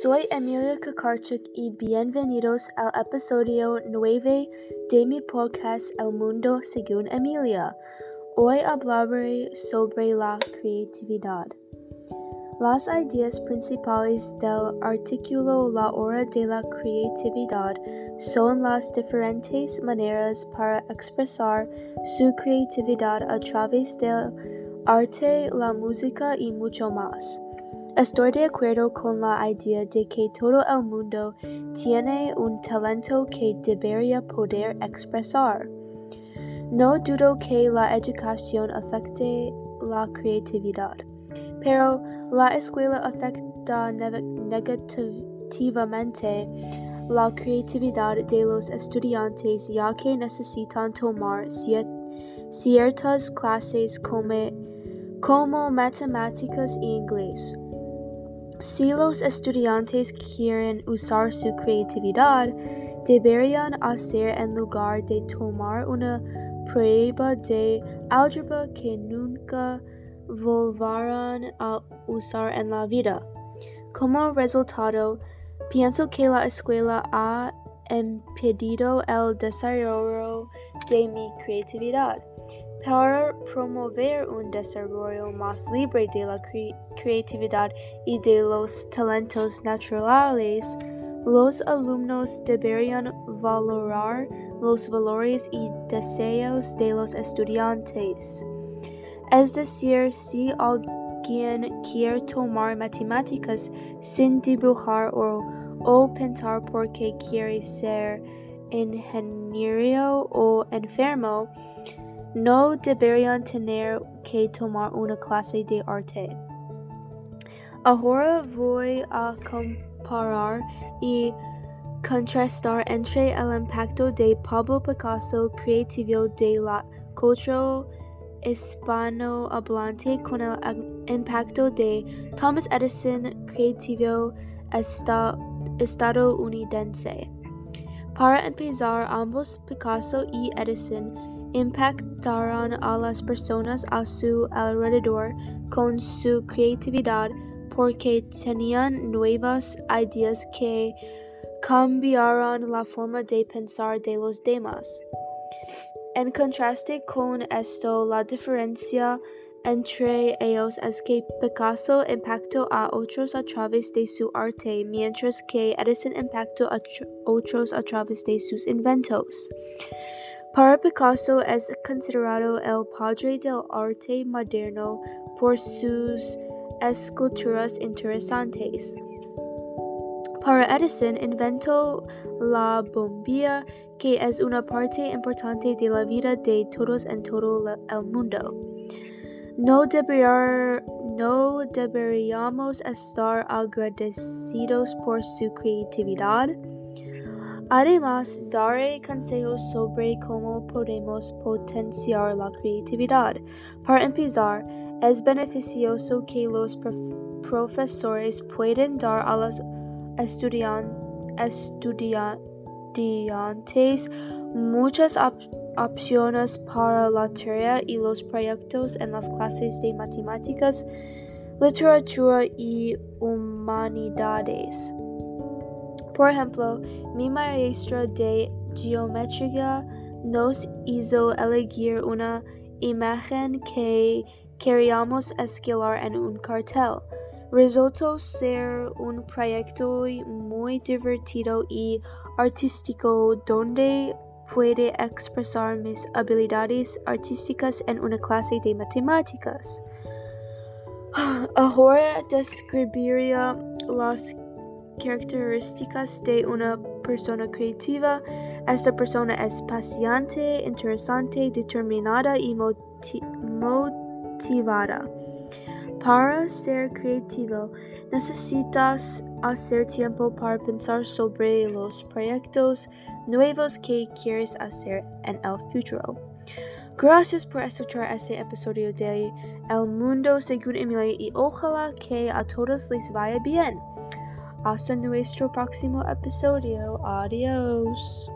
Soy Emilia Kakarchuk y bienvenidos al episodio 9 de mi podcast El Mundo según Emilia. Hoy hablaré sobre la creatividad. Las ideas principales del artículo La hora de la creatividad son las diferentes maneras para expresar su creatividad a través del arte, la música y mucho más. Estoy de acuerdo con la idea de que todo el mundo tiene un talento que debería poder expresar. No dudo que la educación afecte la creatividad, pero la escuela afecta negativamente la creatividad de los estudiantes ya que necesitan tomar ciertas clases como, como matemáticas y inglés. Si los estudiantes quieren usar su creatividad, deberían hacer en lugar de tomar una prueba de álgebra que nunca volverán a usar en la vida. Como resultado, pienso que la escuela ha impedido el desarrollo de mi creatividad. Para promover un desarrollo más libre de la cre creatividad y de los talentos naturales, los alumnos deberían valorar los valores y deseos de los estudiantes. Es decir, si alguien quiere tomar matemáticas sin dibujar o, o pintar porque quiere ser ingeniero o enfermo, no deberían tener que tomar una clase de arte. Ahora voy a comparar y contrastar entre el impacto de Pablo Picasso creativo de la cultura hispanohablante con el impacto de Thomas Edison creativo estadounidense. Para empezar, ambos Picasso y Edison impactaron a las personas a su alrededor con su creatividad porque tenían nuevas ideas que cambiaron la forma de pensar de los demás. En contraste con esto, la diferencia entre ellos es que Picasso impactó a otros a través de su arte, mientras que Edison impactó a otros a través de sus inventos. Para Picasso es considerado el padre del arte moderno por sus esculturas interesantes. Para Edison inventó la bombilla, que es una parte importante de la vida de todos en todo el mundo. No, no deberíamos estar agradecidos por su creatividad. Además, daré consejos sobre cómo podemos potenciar la creatividad. Para empezar, es beneficioso que los profesores puedan dar a los estudiantes muchas opciones para la tarea y los proyectos en las clases de matemáticas, literatura y humanidades. Por ejemplo, mi maestra de geometría nos hizo elegir una imagen que queríamos esquilar en un cartel. Resultó ser un proyecto muy divertido y artístico donde puede expresar mis habilidades artísticas en una clase de matemáticas. Ahora describiría las características de una persona creativa. Esta persona es paciente, interesante, determinada y motivada. Para ser creativo, necesitas hacer tiempo para pensar sobre los proyectos nuevos que quieres hacer en el futuro. Gracias por escuchar este episodio de El Mundo según Emily y ojalá que a todos les vaya bien. Hasta nuestro próximo episodio. Adiós.